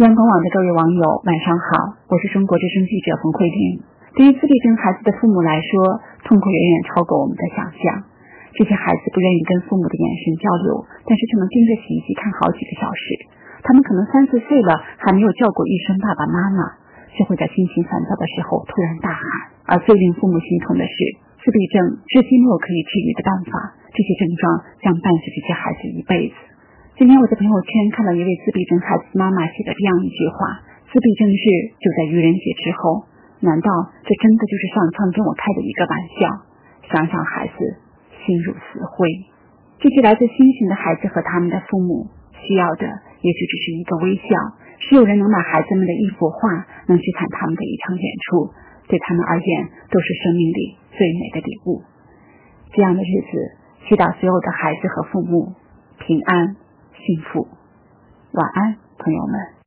央广网的各位网友，晚上好，我是中国之声记者冯慧玲。对于自闭症孩子的父母来说，痛苦远远超过我们的想象。这些孩子不愿意跟父母的眼神交流，但是却能盯着洗衣机看好几个小时。他们可能三四岁了，还没有叫过一声爸爸妈妈，却会在心情烦躁的时候突然大喊。而最令父母心痛的是，自闭症至今没有可以治愈的办法，这些症状将伴随这些孩子一辈子。今天我在朋友圈看到一位自闭症孩子妈妈写的这样一句话：“自闭症日就在愚人节之后，难道这真的就是上苍跟我开的一个玩笑？”想想孩子心如死灰。这些来自星星的孩子和他们的父母需要的，也许只是一个微笑，是有人能把孩子们的一幅画，能去看他们的一场演出，对他们而言都是生命里最美的礼物。这样的日子，祈祷所有的孩子和父母平安。幸福，晚安，朋友们。